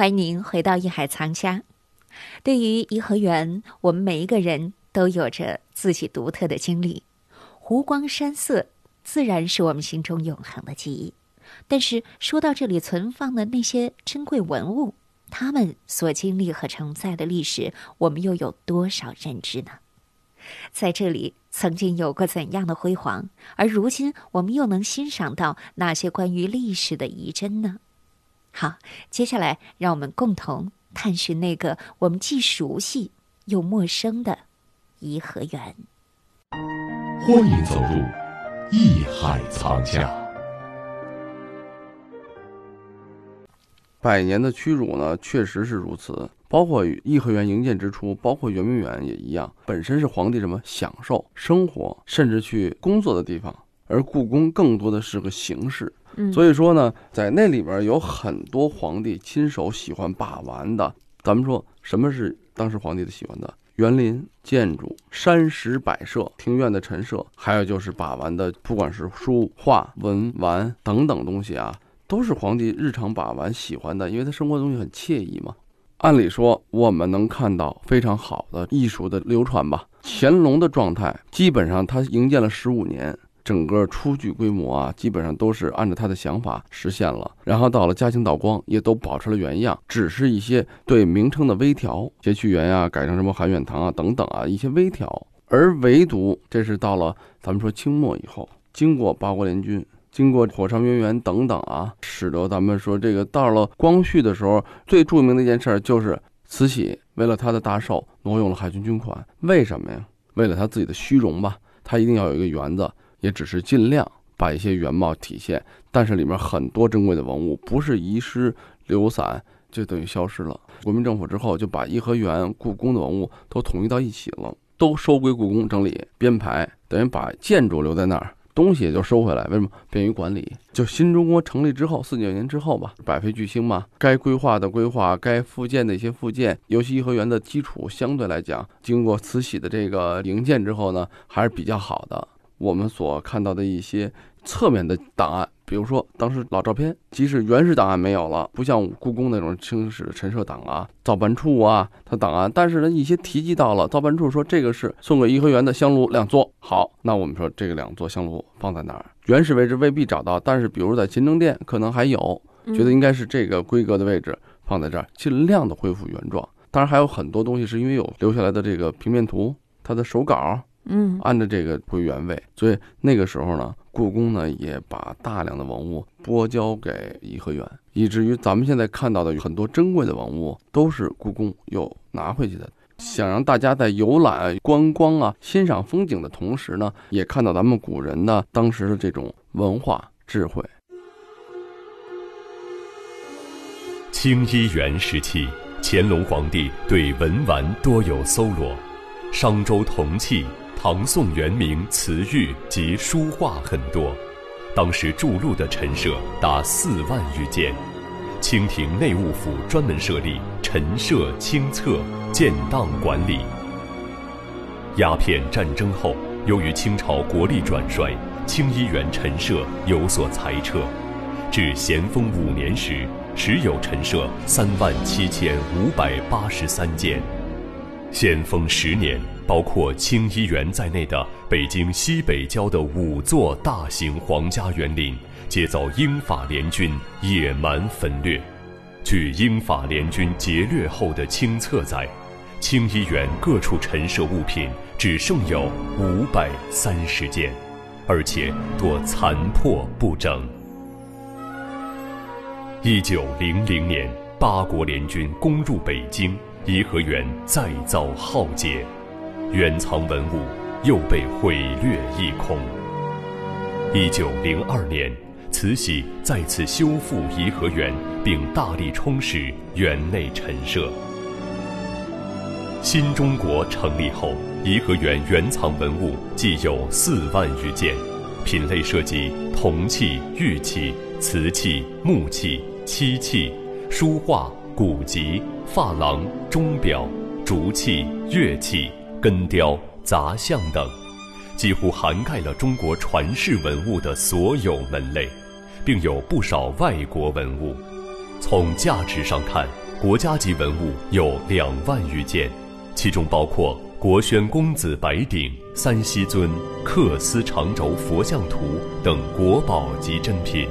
欢迎您回到《一海藏家》。对于颐和园，我们每一个人都有着自己独特的经历。湖光山色，自然是我们心中永恒的记忆。但是说到这里存放的那些珍贵文物，他们所经历和承载的历史，我们又有多少认知呢？在这里曾经有过怎样的辉煌？而如今我们又能欣赏到哪些关于历史的遗珍呢？好，接下来让我们共同探寻那个我们既熟悉又陌生的颐和园。欢迎走入艺海藏家。百年的屈辱呢，确实是如此。包括颐和园营建之初，包括圆明园也一样，本身是皇帝什么享受生活，甚至去工作的地方，而故宫更多的是个形式。所以说呢，在那里边有很多皇帝亲手喜欢把玩的。咱们说什么是当时皇帝的喜欢的？园林、建筑、山石摆设、庭院的陈设，还有就是把玩的，不管是书画、文玩等等东西啊，都是皇帝日常把玩喜欢的，因为他生活的东西很惬意嘛。按理说，我们能看到非常好的艺术的流传吧。乾隆的状态，基本上他营建了十五年。整个初具规模啊，基本上都是按照他的想法实现了。然后到了嘉庆、道光，也都保持了原样，只是一些对名称的微调，谐趣园呀改成什么含远堂啊等等啊一些微调。而唯独这是到了咱们说清末以后，经过八国联军，经过火烧圆圆等等啊，使得咱们说这个到了光绪的时候，最著名的一件事就是慈禧为了他的大寿挪用了海军军款，为什么呀？为了他自己的虚荣吧，他一定要有一个园子。也只是尽量把一些原貌体现，但是里面很多珍贵的文物不是遗失流散，就等于消失了。国民政府之后就把颐和园、故宫的文物都统一到一起了，都收归故宫整理编排，等于把建筑留在那儿，东西也就收回来。为什么？便于管理。就新中国成立之后，四九年之后吧，百废俱兴嘛，该规划的规划，该复建的一些复建，尤其颐和园的基础相对来讲，经过慈禧的这个营建之后呢，还是比较好的。我们所看到的一些侧面的档案，比如说当时老照片，即使原始档案没有了，不像故宫那种清史陈设档啊、造办处啊，它档案，但是呢，一些提及到了造办处说这个是送给颐和园的香炉两座。好，那我们说这个两座香炉放在哪儿？原始位置未必找到，但是比如在勤政殿可能还有，觉得应该是这个规格的位置放在这儿，尽量的恢复原状。当然还有很多东西是因为有留下来的这个平面图，它的手稿。嗯，按照这个归原位，所以那个时候呢，故宫呢也把大量的文物拨交给颐和园，以至于咱们现在看到的很多珍贵的文物都是故宫又拿回去的。想让大家在游览、观光啊、欣赏风景的同时呢，也看到咱们古人的当时的这种文化智慧。清漪园时期，乾隆皇帝对文玩多有搜罗，商周铜器。唐宋元明瓷玉及书画很多，当时筑路的陈设达四万余件。清廷内务府专门设立陈设清册，建档管理。鸦片战争后，由于清朝国力转衰，清漪园陈设有所裁撤，至咸丰五年时，时有陈设三万七千五百八十三件。咸丰十年。包括清漪园在内的北京西北郊的五座大型皇家园林，皆遭英法联军野蛮焚掠。据英法联军劫掠后的清册载，清漪园各处陈设物品只剩有五百三十件，而且多残破不整。一九零零年，八国联军攻入北京，颐和园再遭浩劫。原藏文物又被毁掠一空。一九零二年，慈禧再次修复颐和园，并大力充实园内陈设。新中国成立后，颐和园原藏文物计有四万余件，品类涉及铜器、玉器、瓷器、木器、漆器、书画、古籍、珐琅、钟表、竹器、乐器。根雕、杂项等，几乎涵盖了中国传世文物的所有门类，并有不少外国文物。从价值上看，国家级文物有两万余件，其中包括国宣公子白鼎、三希尊、缂丝长轴佛像图等国宝级珍品。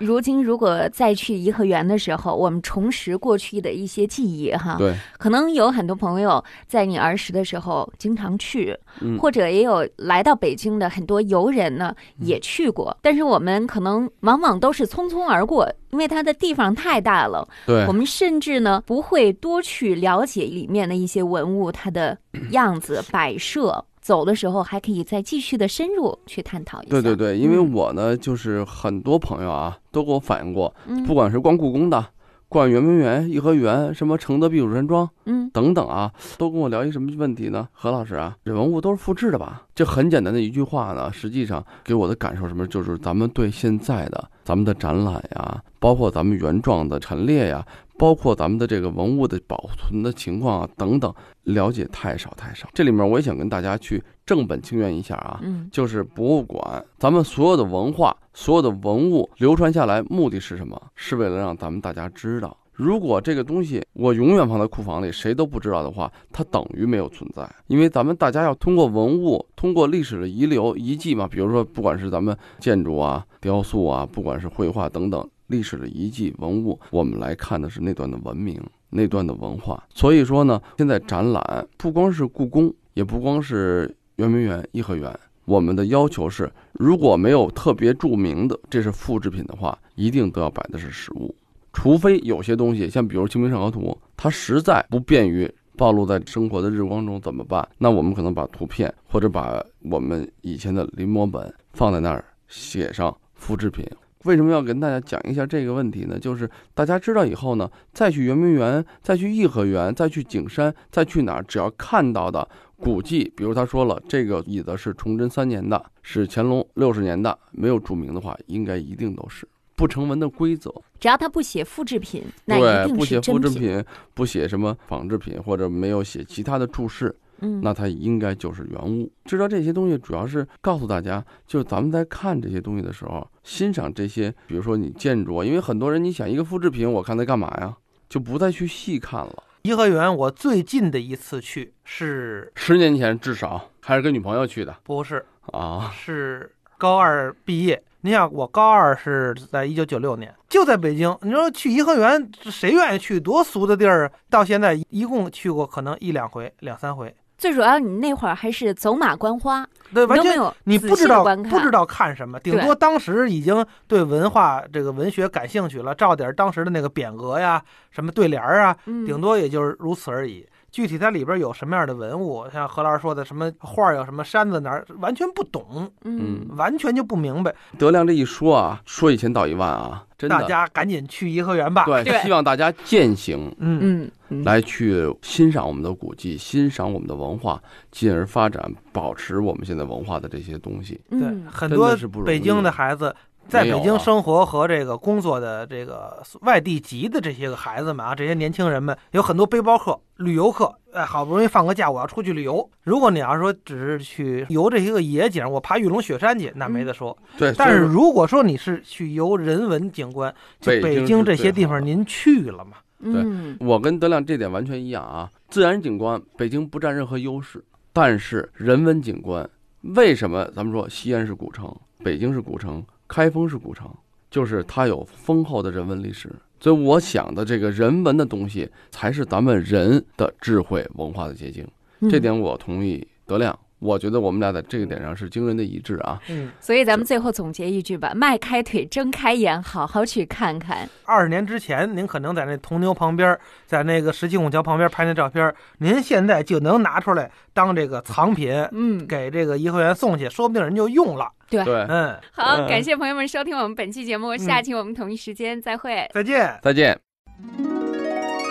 如今，如果再去颐和园的时候，我们重拾过去的一些记忆，哈，对，可能有很多朋友在你儿时的时候经常去，嗯。或者也有来到北京的很多游人呢也去过，但是我们可能往往都是匆匆而过，因为它的地方太大了，对。我，们甚至呢不会多去了解里面的一些文物它的 样子摆设。走的时候还可以再继续的深入去探讨一下。对对对，因为嗯我呢，就是很多朋友啊，都给我反映过，嗯不管是逛故宫的、逛圆明园、颐和园、什么承德避暑山庄嗯等等啊，都跟我聊一什么问题呢？何老师啊，这文物都是复制的吧？这很简单的一句话呢，实际上给我的感受什么？就是咱们对现在的咱们的展览呀，包括咱们原状的陈列呀，包括咱们的这个文物的保存的情况啊等等，了解太少太少。这里面我也想跟大家去正本清源一下啊，嗯就是博物馆，咱们所有的文化、所有的文物流传下来，目的是什么？是为了让咱们大家知道。如果这个东西我永远放在库房里，谁都不知道的话，它等于没有存在。因为咱们大家要通过文物，通过历史的遗留遗迹嘛，比如说不管是咱们建筑啊、雕塑啊，不管是绘画等等历史的遗迹文物，我们来看的是那段的文明、那段的文化。所以说呢，现在展览不光是故宫，也不光是圆明园、颐和园。我们的要求是，如果没有特别著名的这是复制品的话，一定都要摆的是实物，除非有些东西，像比如《清明上河图》，它实在不便于暴露在生活的日光中，怎么办？那我们可能把图片或者把我们以前的临摹本放在那儿，写上复制品。为什么要跟大家讲一下这个问题呢？就是大家知道以后呢，再去圆明园，再去颐和园，再去景山，再去哪儿，只要看到的古迹，比如他说了，这个椅子是崇祯三年的，是乾隆六十年的，没有注明的话，应该一定都是不成文的规则。只要他不写复制品，那一对，定不写是真品。复制品，不写什么仿制品，或者没有写其他的注释，嗯，那它应该就是原物。知道这些东西，主要是告诉大家，就是咱们在看这些东西的时候，欣赏这些，比如说你建筑啊，因为很多人你想一个复制品，我看它干嘛呀？就不再去细看了。颐和园我最近的一次去是十年前至少还是跟女朋友去的不是啊，是高二毕业？你想，我高二是在一九九六年，就在北京。你说去颐和园，谁愿意去？多俗的地儿啊！到现在一共去过可能一两回、两三回，最主要你那会儿还是走马观花，对，完全你不知道不知道看什么，顶多当时已经对文化这个文学感兴趣了，照点当时的那个匾额呀、什么对联儿啊，嗯，顶多也就是如此而已。具体它里边有什么样的文物，像何老师说的什么画儿有什么山子哪儿，完全不懂，嗯完全就不明白。德亮这一说啊，说一千道一万啊，真的，大家赶紧去颐和园吧。对，对希望大家践行。嗯，嗯嗯，来去欣赏我们的古迹，欣赏我们的文化，进而发展、保持我们现在文化的这些东西。对，嗯很多北京的孩子。在北京生活和这个工作的这个外地籍的这些个孩子们啊，这些年轻人们有很多背包客、旅游客，哎，好不容易放个假，我要出去旅游。如果你要是说只是去游这些个野景，我爬玉龙雪山去，那没得说。对，但是如果说你是去游人文景观，就北京这些地方您去了吗？对我跟德亮这点完全一样啊。自然景观，北京不占任何优势，但是人文景观，为什么咱们说西安是古城，北京是古城，开封是古城，就是它有丰厚的人文历史。所以我想的这个人文的东西，才是咱们人的智慧文化的结晶。嗯这点我同意德亮。我觉得我们俩在这个点上是惊人的一致啊。嗯，所以咱们最后总结一句吧：迈开腿，睁开眼，好好去看看。二十年之前，您可能在那铜牛旁边，在那个石岐拱桥旁边拍那照片，您现在就能拿出来当这个藏品，嗯，给这个颐和园送去，说不定人就用了。对。对，嗯，好，嗯感谢朋友们收听我们本期节目，下期我们同一时间再会。再见。再见。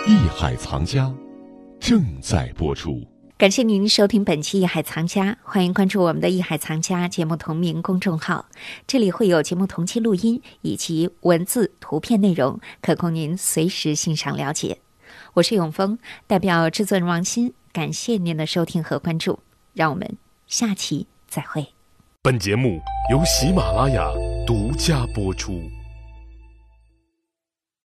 艺海藏家正在播出。感谢您收听本期《艺海藏家》，欢迎关注我们的《艺海藏家》节目同名公众号，这里会有节目同期录音以及文字、图片内容，可供您随时欣赏了解。我是永峰，代表制作人王鑫，感谢您的收听和关注，让我们下期再会。本节目由喜马拉雅独家播出。